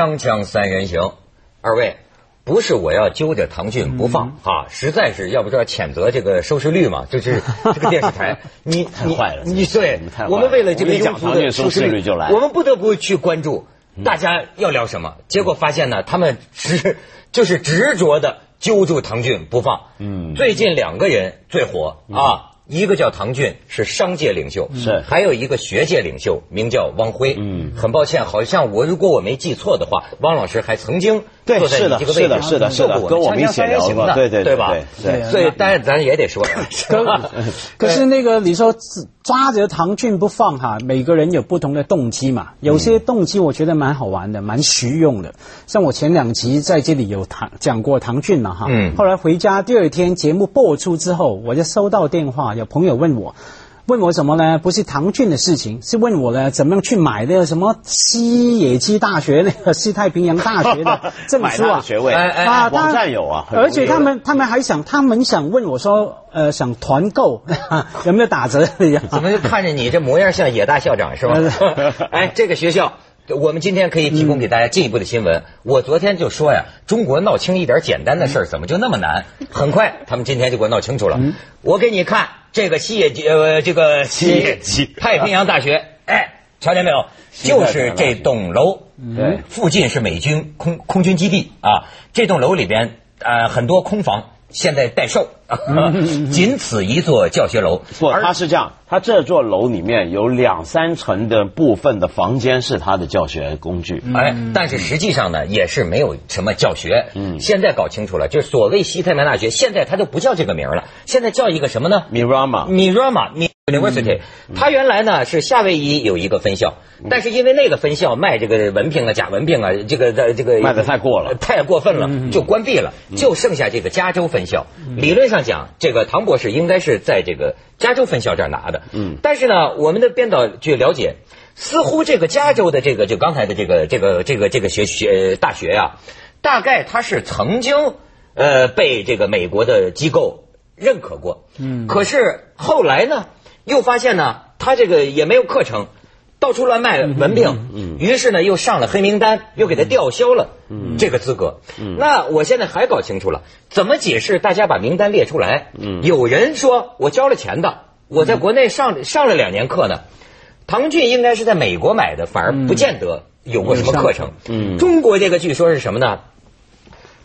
锵锵三人行，二位，不是我要揪着唐骏不放啊，实在是要不说谴责这个收视率嘛，就是这个电视台，你你太坏了你对我们为了这个讲唐骏收的收视视率就来我们不得不去关注大家要聊什么，结果发现呢，他们执 就是执着的揪住唐骏不放。嗯。最近两个人最火啊。一个叫唐骏，是商界领袖，是。还有一个学界领袖，名叫汪辉。嗯。很抱歉，好像我如果我没记错的话，汪老师还曾经对坐在是的你这个位置上是的是的是的跟我们一起聊过对对对对吧？对对。所以当然咱也得说 可是那个你说抓着唐骏不放哈，每个人有不同的动机嘛。有些动机我觉得蛮好玩的，蛮实用的。像我前两集在这里有唐讲过唐骏了哈，嗯。后来回家第二天节目播出之后，我就收到电话，有朋友问我。问我什么呢？不是唐骏的事情，是问我呢怎么样去买那个什么西野鸡大学那个 西太平洋大学的证书啊？学位，哎哎啊，网他站有啊，而且他们他们还想，他们想问我说，呃，想团购 有没有打折？怎么就看着你这模样像野大校长是吧？哎，这个学校。我们今天可以提供给大家进一步的新闻。我昨天就说呀，中国闹清一点简单的事儿，怎么就那么难？很快，他们今天就给我闹清楚了。我给你看这个西野呃，这个西野鸡太平洋大学，哎，瞧见没有？就是这栋楼，对附近是美军空空军基地啊。这栋楼里边呃很多空房，现在待售，仅此一座教学楼。不，而他是这样，他这座楼里面有两三层的部分的房间是他的教学工具。哎，但是实际上呢，也是没有什么教学。嗯现在搞清楚了，就是所谓西太平洋大学，现在它就不叫这个名了，现在叫一个什么呢 Mirama，？Mirama Mi- University。它原来呢是夏威夷有一个分校，但是因为那个分校卖这个文凭啊、假文凭啊，这个这这个卖的太过了太过分了，就关闭了，就剩下这个加州分校。理论上讲，这个唐博士应该是在这个加州分校这儿拿的。嗯但是呢，我们的编导据了解，似乎这个加州的这个就刚才的这个这个这个这个学学大学啊，大概它是曾经呃被这个美国的机构认可过。嗯，可是后来呢，又发现呢，它这个也没有课程。到处乱卖文凭，嗯于是呢又上了黑名单，又给他吊销了嗯这个资格。那我现在还搞清楚了，怎么解释？大家把名单列出来，嗯有人说我交了钱的，我在国内上上了两年课呢。唐骏应该是在美国买的，反而不见得有过什么课程。嗯中国这个据说是什么呢？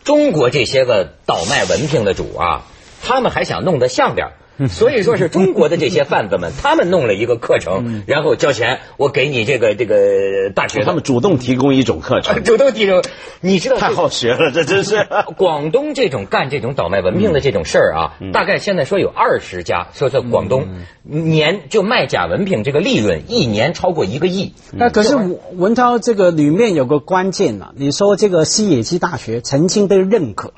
中国这些个倒卖文凭的主啊，他们还想弄得像点儿。所以说是中国的这些贩子们，他们弄了一个课程，然后交钱，我给你这个这个大学，他们主动提供一种课程，主动提供，你知道太好学了，这真是。广东这种干这种倒卖文凭的这种事儿啊，大概现在说有二十家，说在广东年就卖假文凭，这个利润一年超过一个亿。那可是文文涛这个里面有个关键啊，你说这个西野鸡大学曾经被认可。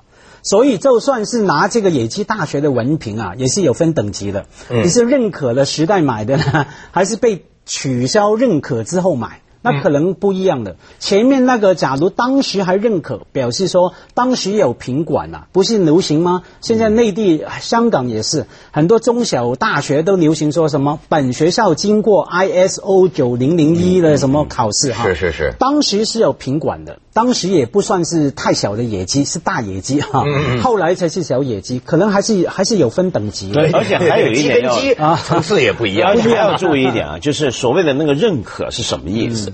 所以，就算是拿这个野鸡大学的文凭啊，也是有分等级的。嗯你是认可了时代买的呢，还是被取消认可之后买？那可能不一样的。前面那个，假如当时还认可，表示说当时有品管啊，不是流行吗？现在内地、香港也是很多中小大学都流行说什么本学校经过 ISO 九零零一的什么考试哈。是是是当时是有品管的，当时也不算是太小的野鸡，是大野鸡哈。后来才是小野鸡，可能还是还是有分等级的。对而且还有一点啊层次也不一样而。且还要注意一点啊，就是所谓的那个认可是什么意思？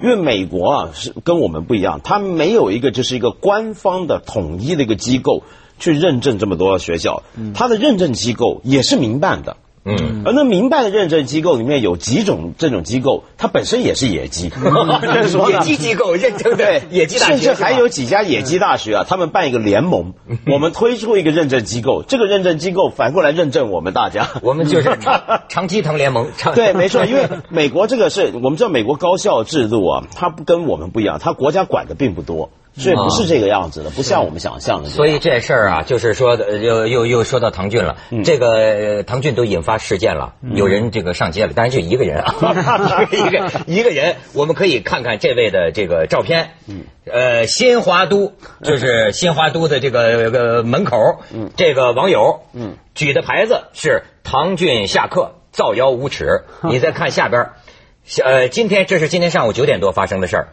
因为美国啊是跟我们不一样，它没有一个就是一个官方的统一的一个机构去认证这么多学校，它的认证机构也是民办的。嗯，而那民办的认证机构里面有几种这种机构，它本身也是野鸡，野鸡机构认证的对，野鸡大学，甚至还有几家野鸡大学啊，他们办一个联盟，我们推出一个认证机构，这个认证机构反过来认证我们大家。我们就是 长长鸡藤联盟。对，没错，因为美国这个是我们知道美国高校制度啊，它不跟我们不一样，它国家管的并不多，所以不是这个样子的，不像我们想象的。所以这事儿啊，就是说又又又说到唐骏了。这个呃唐骏都引发事件了，有人这个上街了，当然就一个人啊，一个一个人，我们可以看看这位的这个照片。呃，新华都就是新华都的这个这个门口，这个网友举的牌子是唐骏下课造谣无耻。你再看下边儿，呃，今天这是今天上午九点多发生的事儿。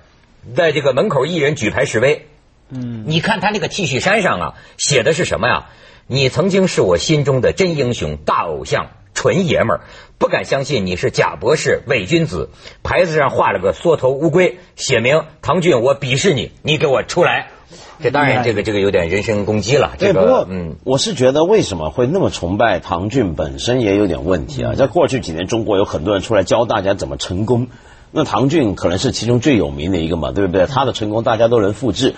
在这个门口一人举牌示威。嗯，你看他那个 T 恤衫上啊，写的是什么呀？你曾经是我心中的真英雄、大偶像、纯爷们儿，不敢相信你是假博士、伪君子。牌子上画了个缩头乌龟，写明唐骏，我鄙视你，你给我出来。这当然，这个这个有点人身攻击了。对，不过，嗯，我是觉得为什么会那么崇拜唐骏，本身也有点问题啊。在过去几年，中国有很多人出来教大家怎么成功，那唐骏可能是其中最有名的一个嘛，对不对？他的成功大家都能复制。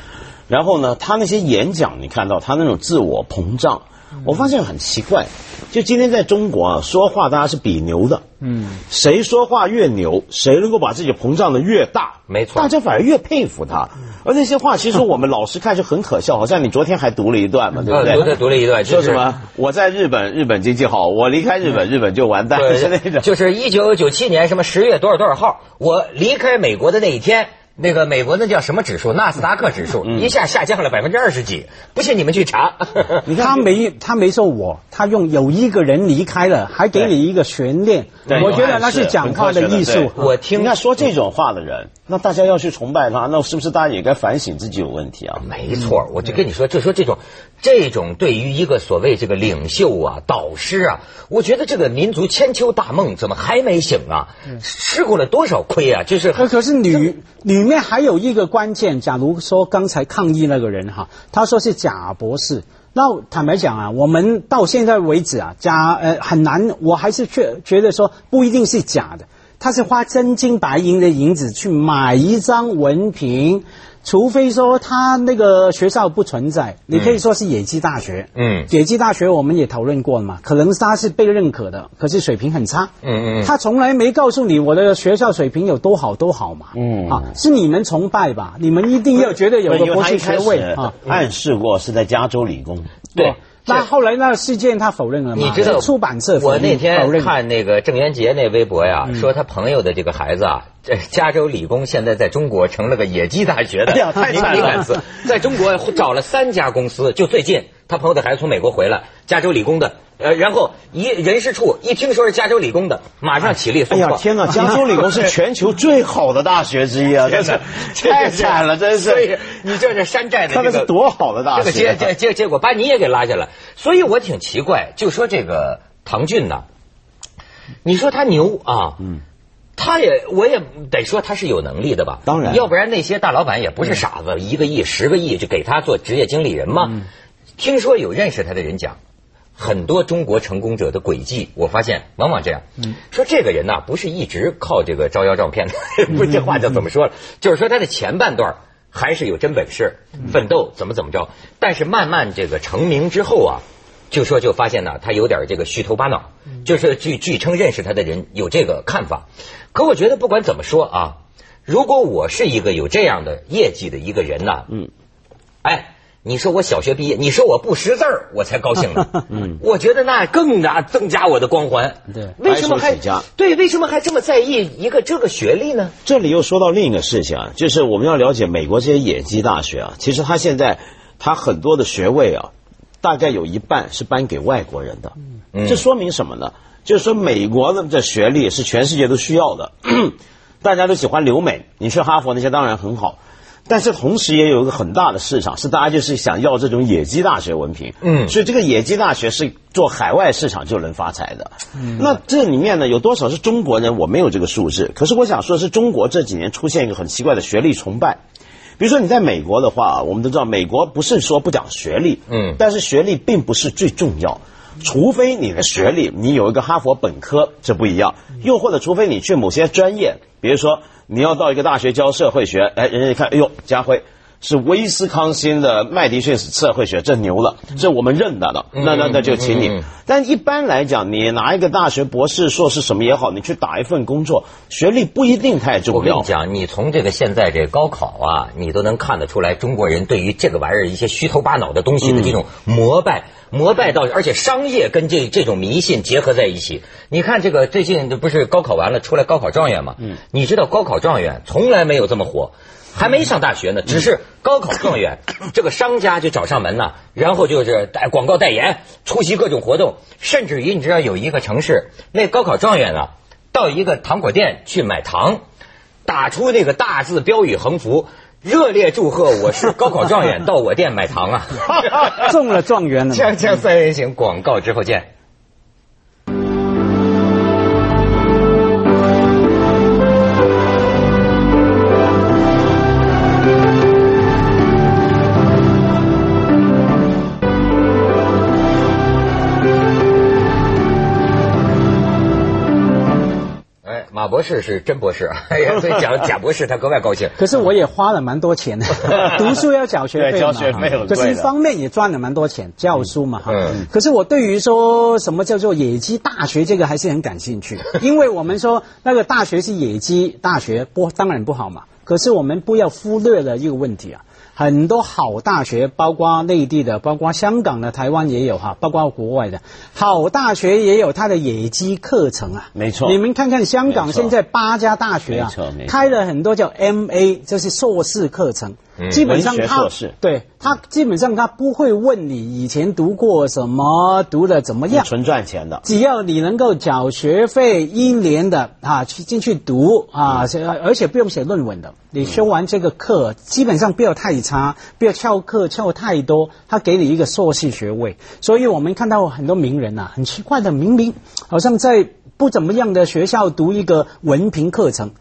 然后呢，他那些演讲，你看到他那种自我膨胀。我发现很奇怪，就今天在中国啊，说话大家是比牛的，嗯，谁说话越牛，谁能够把自己膨胀的越大，没错，大家反而越佩服他。而那些话，其实我们老师看就很可笑，好像你昨天还读了一段嘛，对不对？读了读了一段，说什么？我在日本，日本经济好；我离开日本，日本就完蛋。是那种，就是一九九七年什么十月多少多少号，我离开美国的那一天。那个美国那叫什么指数？纳斯达克指数一下下降了百分之二十几，不信你们去查。你看他没他没说我，他用有一个人离开了，还给你一个悬念。我觉得那是讲话的艺术。我听他说这种话的人，那大家要去崇拜他，那是不是大家也该反省自己有问题啊？没错，我就跟你说，就说这种这种对于一个所谓这个领袖啊、导师啊，我觉得这个民族千秋大梦怎么还没醒啊？吃过了多少亏啊？就是可可是女女。里面还有一个关键，假如说刚才抗议那个人哈，他说是贾博士，那坦白讲啊，我们到现在为止啊，假呃很难，我还是觉觉得说不一定是假的，他是花真金白银的银子去买一张文凭。除非说他那个学校不存在，你可以说是野鸡大学。嗯，野鸡大学我们也讨论过了嘛，可能他是被认可的，可是水平很差。嗯嗯，他从来没告诉你我的学校水平有多好多好嘛。嗯，啊，是你们崇拜吧？你们一定要觉得有个博士学位啊。暗示过是在加州理工。对。那后来那事件他否认了吗？你知道出版社我那天看那个郑渊洁那微博呀，说他朋友的这个孩子啊，这加州理工现在在中国成了个野鸡大学的，太惨了。在中国找了三家公司，就最近他朋友的孩子从美国回来，加州理工的。呃，然后一人事处一听说是加州理工的，马上起立送哎呀，天哪！加州理工是全球最好的大学之一啊，真是太惨了，真是。所以你这是山寨的，这个是多好的大学。这个结结结结果把你也给拉下来，所以我挺奇怪，就说这个唐骏呢，你说他牛啊，嗯，他也我也得说他是有能力的吧？当然，要不然那些大老板也不是傻子，一个亿、十个亿就给他做职业经理人嘛。听说有认识他的人讲。很多中国成功者的轨迹，我发现往往这样。说这个人呢，不是一直靠这个招摇撞骗的，不，这话就怎么说了？就是说他的前半段还是有真本事，奋斗怎么怎么着。但是慢慢这个成名之后啊，就说就发现呢，他有点这个虚头巴脑。就是据据称认识他的人有这个看法。可我觉得不管怎么说啊，如果我是一个有这样的业绩的一个人呢，嗯，哎。你说我小学毕业，你说我不识字儿，我才高兴呢。嗯，我觉得那更加增加我的光环。对，为什么还对？为什么还这么在意一个这个学历呢？这里又说到另一个事情啊，就是我们要了解美国这些野鸡大学啊，其实它现在它很多的学位啊，大概有一半是颁给外国人的。嗯，这说明什么呢？就是说美国的这学历是全世界都需要的，大家都喜欢留美。你去哈佛那些当然很好。但是同时也有一个很大的市场，是大家就是想要这种野鸡大学文凭，嗯，所以这个野鸡大学是做海外市场就能发财的。嗯，那这里面呢有多少是中国人？我没有这个数字。可是我想说的是，中国这几年出现一个很奇怪的学历崇拜。比如说你在美国的话，我们都知道美国不是说不讲学历，嗯，但是学历并不是最重要，除非你的学历你有一个哈佛本科，这不一样。又或者除非你去某些专业，比如说。你要到一个大学教社会学，哎，人家一看，哎呦，家辉是威斯康星的麦迪逊社会学，这牛了，这我们认得的，那那那就请你。但一般来讲，你拿一个大学博士、硕士什么也好，你去打一份工作，学历不一定太重要。我跟你讲，你从这个现在这高考啊，你都能看得出来，中国人对于这个玩意儿一些虚头巴脑的东西的这种膜拜。膜拜到，而且商业跟这这种迷信结合在一起。你看这个最近不是高考完了出来高考状元嘛？嗯，你知道高考状元从来没有这么火，还没上大学呢，只是高考状元，这个商家就找上门了，然后就是代广告代言，出席各种活动，甚至于你知道有一个城市，那高考状元啊，到一个糖果店去买糖，打出那个大字标语横幅，热烈祝贺我是高考状元，到我店买糖啊！中了状元了。锵锵三人行，广告之后见。士是真博士，哎呀，所以讲贾 博士他格外高兴。可是我也花了蛮多钱的，读书要缴学费嘛，交学费很贵的可是一方面也赚了蛮多钱，教书嘛哈。嗯可是我对于说什么叫做野鸡大学这个还是很感兴趣，因为我们说那个大学是野鸡大学，不当然不好嘛。可是我们不要忽略了一个问题啊。很多好大学，包括内地的，包括香港的、台湾也有哈，包括国外的好大学也有它的野鸡课程啊。没错你们看看香港现在八家大学啊开了很多叫 MA，就是硕士课程。基本上他对他基本上他不会问你以前读过什么，读的怎么样。纯赚钱的。只要你能够缴学费一年的啊，去进去读啊，这而且不用写论文的。你修完这个课，基本上不要太差，不要翘课翘太多，他给你一个硕士学位。所以我们看到很多名人呐、很奇怪的，明明好像在不怎么样的学校读一个文凭课程。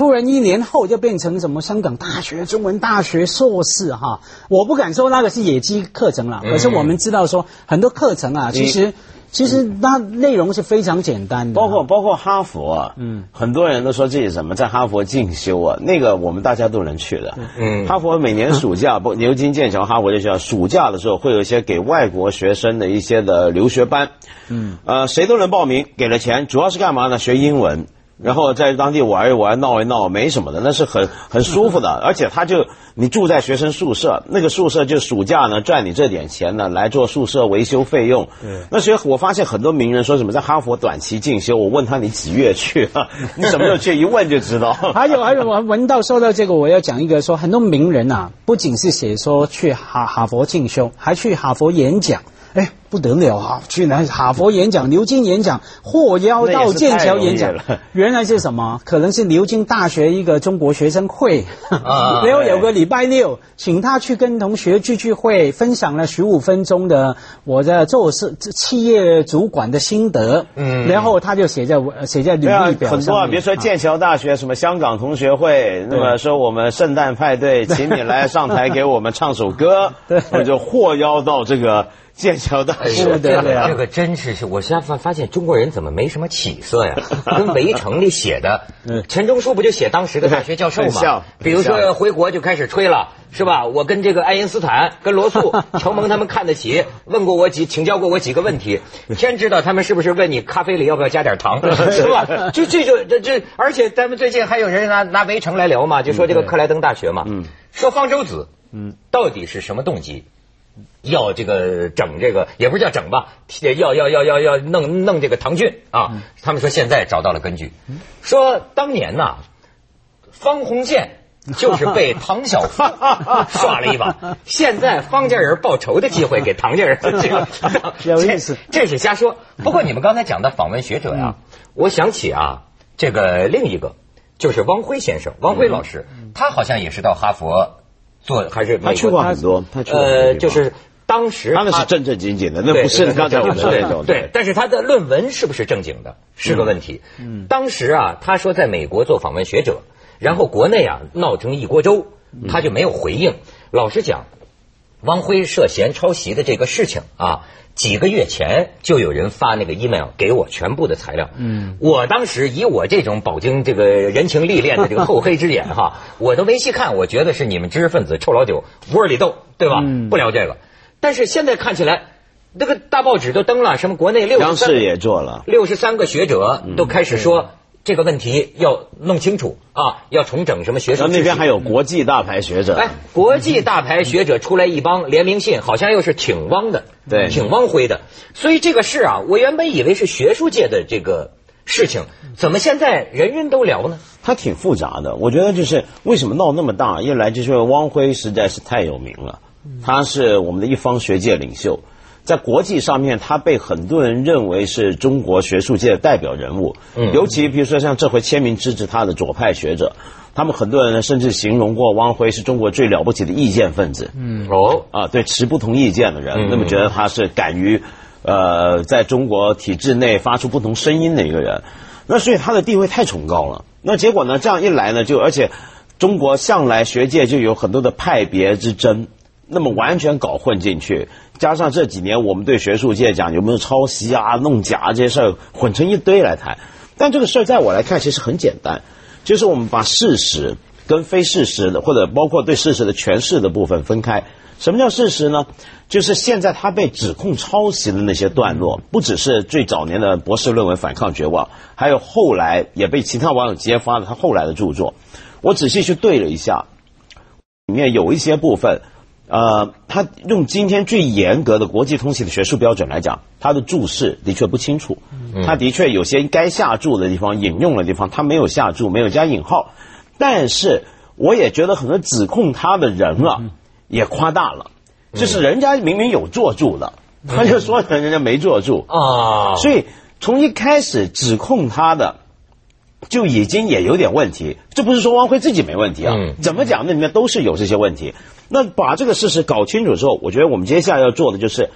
突然一年后就变成什么香港大学、中文大学硕士哈，我不敢说那个是野鸡课程了，可是我们知道说很多课程啊，其实其实那内容是非常简单的，包括包括哈佛啊，嗯，很多人都说自己什么在哈佛进修啊，那个我们大家都能去的。嗯。哈佛每年暑假，不牛津、剑桥、哈佛这些学校，暑假的时候会有一些给外国学生的一些的留学班，嗯，呃，谁都能报名，给了钱，主要是干嘛呢？学英文。然后在当地玩一玩、闹一闹，没什么的，那是很很舒服的。而且他就你住在学生宿舍，那个宿舍就暑假呢赚你这点钱呢来做宿舍维修费用。那所以我发现很多名人说什么在哈佛短期进修，我问他你几月去啊？你什么时候去？一问就知道。还有还有，我闻到说到这个，我要讲一个说，很多名人啊，不仅是写说去哈哈佛进修，还去哈佛演讲。哎，不得了啊！去哪哈佛演讲、牛津演讲，获邀到剑桥演讲。原来是什么？可能是牛津大学一个中国学生会，啊 然后有个礼拜六，请他去跟同学聚聚会，分享了十五分钟的我的做事企业主管的心得，嗯。然后他就写在写在履历，表很多啊，上面。比如说剑桥大学什么香港同学会，那么说我们圣诞派对，请你来上台给我们唱首歌，对。我就获邀到这个剑桥大学。对对啊这个真是是，我现在发发现中国人怎么没什么起色呀？跟《围城》里写的，钱钟书不就写当时的大学教授吗？比如说回国就开始吹了，是吧？我跟这个爱因斯坦、跟罗素、承蒙他们看得起，问过我几，请教过我几个问题。天知道他们是不是问你咖啡里要不要加点糖，是吧？就这就这这，而且咱们最近还有人拿拿《围城》来聊嘛，就说这个克莱登大学嘛，嗯说方舟子，嗯，到底是什么动机？要这个整这个，也不是叫整吧，要要要要要弄弄这个唐骏啊。他们说现在找到了根据，说当年呐，方鸿渐 就是被唐晓芙 耍了一把，现在方家人报仇的机会给唐家人，这个有意思。这，这是瞎说。不过你们刚才讲的访问学者呀、我想起啊，这个另一个就是汪辉先生，汪辉老师，他好像也是到哈佛做，还是他去过很多，他去过很多呃，就是当时他那是正正经经的，那不是刚才我们说那种。对，但是他的论文是不是正经的，是个问题。嗯，当时啊，他说在美国做访问学者，然后国内啊闹成一锅粥，他就没有回应。老实讲，汪辉涉嫌抄袭的这个事情啊，几个月前就有人发那个 email 给我全部的材料。嗯，我当时以我这种饱经这个人情历练的这个厚黑之眼哈，我都没细看，我觉得是你们知识分子臭老九窝里斗，对吧？不聊这个。但是现在看起来，那个大报纸都登了，什么国内六十三央视也做了。六十三个学者都开始说这个问题要弄清楚啊，要重整什么学术秩序。然后那边还有国际大牌学者，哎，国际大牌学者出来一帮联名信，好像又是挺汪的，对挺汪辉的。所以这个事啊，我原本以为是学术界的这个事情，怎么现在人人都聊呢？它挺复杂的。我觉得就是为什么闹那么大，一来就是汪辉实在是太有名了，他是我们的一方学界领袖。在国际上面，他被很多人认为是中国学术界的代表人物。嗯尤其比如说像这回签名支持他的左派学者，他们很多人呢甚至形容过汪辉是中国最了不起的意见分子。嗯哦啊，对持不同意见的人，嗯那么觉得他是敢于呃在中国体制内发出不同声音的一个人，那所以他的地位太崇高了。那结果呢，这样一来呢，就而且中国向来学界就有很多的派别之争，那么完全搞混进去，加上这几年我们对学术界讲有没有抄袭啊、弄假这些事儿混成一堆来谈，但这个事儿在我来看其实很简单，就是我们把事实跟非事实的，或者包括对事实的诠释的部分分开。什么叫事实呢？就是现在他被指控抄袭的那些段落，不只是最早年的博士论文《反抗绝望》，还有后来也被其他网友揭发的他后来的著作。我仔细去对了一下，里面有一些部分，呃，他用今天最严格的国际通行的学术标准来讲，他的注释的确不清楚，他的确有些该下注的地方、引用的地方，他没有下注，没有加引号。但是我也觉得很多指控他的人啊，也夸大了，就是人家明明有做注的，他就说人家没做注，啊，所以从一开始指控他的。就已经也有点问题，这不是说汪辉自己没问题啊，嗯。怎么讲那里面都是有这些问题。那把这个事实搞清楚之后，我觉得我们接下来要做的就是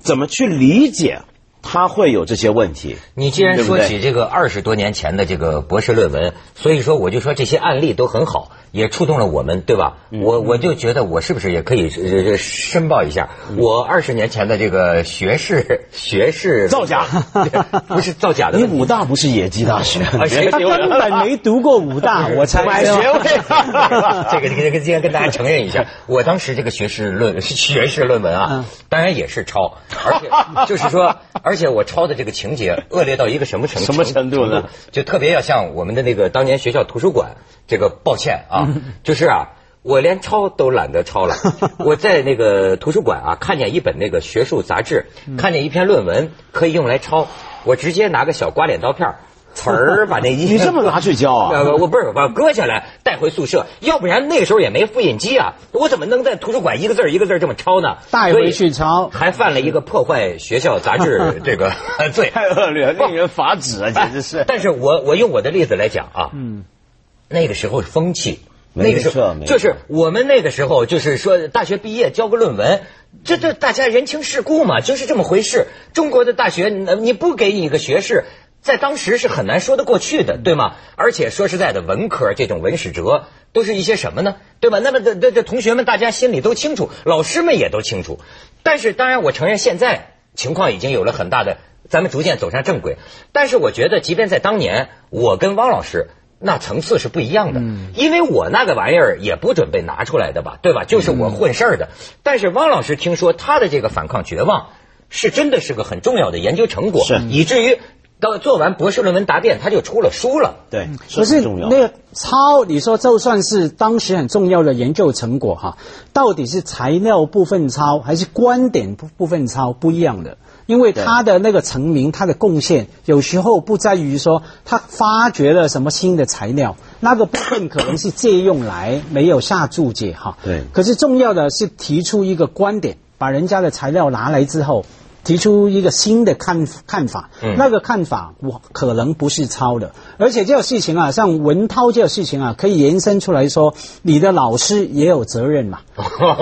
怎么去理解他会有这些问题。你既然说起这个二十多年前的这个博士论文，所以说我就说这些案例都很好，也触动了我们，对吧？嗯我我就觉得我是不是也可以呃申报一下，嗯。我二十年前的这个学士 学士造假。不是造假的。你，武大不是野鸡大学，他根 本没读过武大，我猜买学位。这个这个今天跟大家承认一下，我当时这个学士论学士论文嗯。啊，当然也是抄，而且就是说，而且我抄的这个情节恶劣到一个什么程度什么程度呢？就特别要向我们的那个当年学校图书馆这个抱歉啊，嗯 就是啊。我连抄都懒得抄了。我在那个图书馆啊，看见一本那个学术杂志，嗯看见一篇论文可以用来抄，我直接拿个小刮脸刀片儿，词儿把那一 你这么拿去教啊？呃，我不是把割下来带回宿舍，要不然那个时候也没复印机啊，我怎么能在图书馆一个字儿一个字儿这么抄呢？带回去抄还犯了一个破坏学校杂志这个罪，太恶劣了，令人发指啊，简直是。但是我我用我的例子来讲啊，嗯，那个时候是风气。那个时候就是我们那个时候，就是说大学毕业交个论文，这这大家人情世故嘛，就是这么回事。中国的大学，你你不给你一个学士，在当时是很难说得过去的，对吗？而且说实在的，文科这种文史哲都是一些什么呢？对吧？那么这这这同学们大家心里都清楚，老师们也都清楚。但是当然，我承认现在情况已经有了很大的，咱们逐渐走上正轨。但是我觉得，即便在当年，我跟汪老师。那层次是不一样的，因为我那个玩意儿也不准备拿出来的吧，对吧？就是我混事儿的。但是汪老师听说他的这个反抗绝望，是真的是个很重要的研究成果，是以至于到做完博士论文答辩，他就出了书了。对，可是很重要。那个抄，你说就算是当时很重要的研究成果哈，到底是材料部分抄还是观点部部分抄，不一样的。因为他的那个成名，他的贡献有时候不在于说他发掘了什么新的材料，那个部分可能是借用来没有下注解哈。对可是重要的是提出一个观点，把人家的材料拿来之后。提出一个新的看看法，嗯。那个看法我可能不是抄的，而且这个事情啊，像文涛这个事情啊，可以延伸出来说，你的老师也有责任嘛。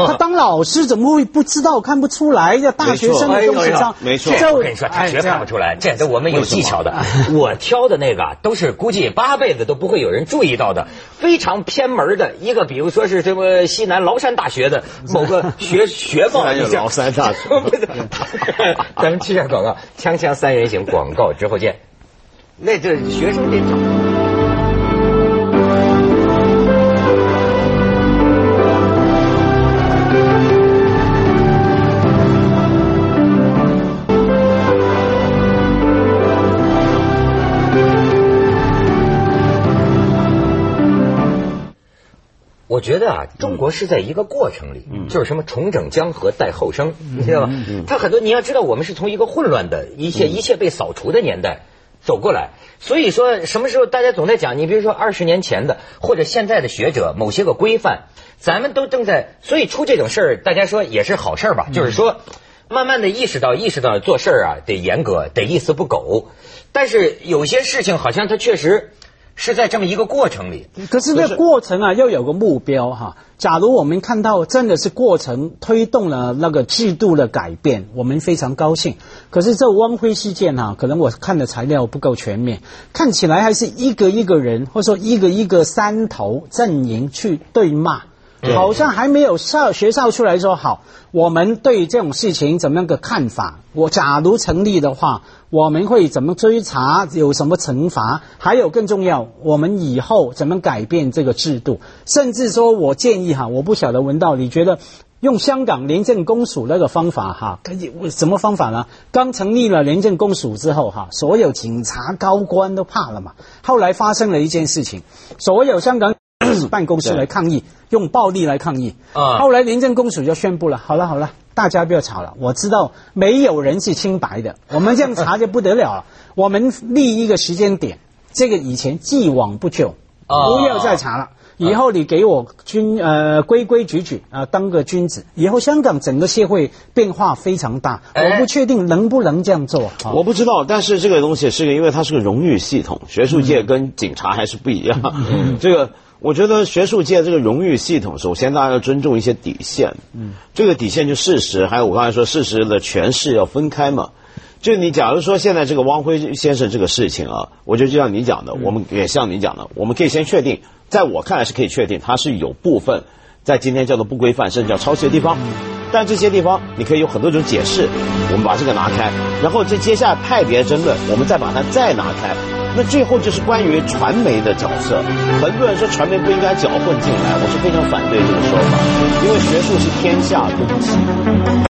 他当老师怎么会不知道、看不出来？这大学生的东西上，没错。这我跟你说，他绝看不出来，这都我们有技巧的。我挑的那个啊都是估计八辈子都不会有人注意到的，非常偏门的一个，比如说是什么西南崂山大学的某个学 学报一下，西南崂山大学 咱们去下广告，锵锵三人行广告之后见。那这学生得找觉得啊，中国是在一个过程里，就是什么重整江河待后生，你知道吧？他很多你要知道，我们是从一个混乱的一切一切被扫除的年代走过来，所以说什么时候大家总在讲，你比如说二十年前的或者现在的学者某些个规范，咱们都正在，所以出这种事儿，大家说也是好事儿吧？就是说。慢慢的意识到，意识到做事儿啊得严格，得一丝不苟。但是有些事情好像它确实是在这么一个过程里。可是这过程啊，要有个目标哈。假如我们看到真的是过程推动了那个制度的改变，我们非常高兴。可是这汪辉事件哈，可能我看的材料不够全面，看起来还是一个一个人，或者说一个一个山头阵营去对骂。好像还没有校学校出来说好，我们对这种事情怎么样个看法？我假如成立的话，我们会怎么追查？有什么惩罚？还有更重要，我们以后怎么改变这个制度？甚至说我建议哈，我不晓得文道，你觉得用香港廉政公署那个方法哈，可以什么方法呢？刚成立了廉政公署之后哈，所有警察高官都怕了嘛。后来发生了一件事情，所有香港。办公室来抗议，用暴力来抗议。啊！后来廉政公署就宣布了，好了好了，大家不要吵了。我知道没有人是清白的，我们这样查就不得了了。我们立一个时间点，这个以前既往不咎，不要再查了。以后你给我君呃规规矩矩啊，当个君子。以后香港整个社会变化非常大，我不确定能不能这样做。我不知道，但是这个东西是个，因为它是个荣誉系统，学术界跟警察还是不一样。这个。我觉得学术界这个荣誉系统，首先大家要尊重一些底线。嗯，这个底线就事实，还有我刚才说事实的诠释要分开嘛。就你假如说现在这个汪辉先生这个事情啊，我觉得就像你讲的，我们也像你讲的，我们可以先确定，在我看来是可以确定，它是有部分在今天叫做不规范，甚至叫抄袭的地方。但这些地方你可以有很多种解释，我们把这个拿开，然后这接下来派别争论，我们再把它再拿开。那最后就是关于传媒的角色，很多人说传媒不应该搅混进来，我是非常反对这个说法，因为学术是天下公器。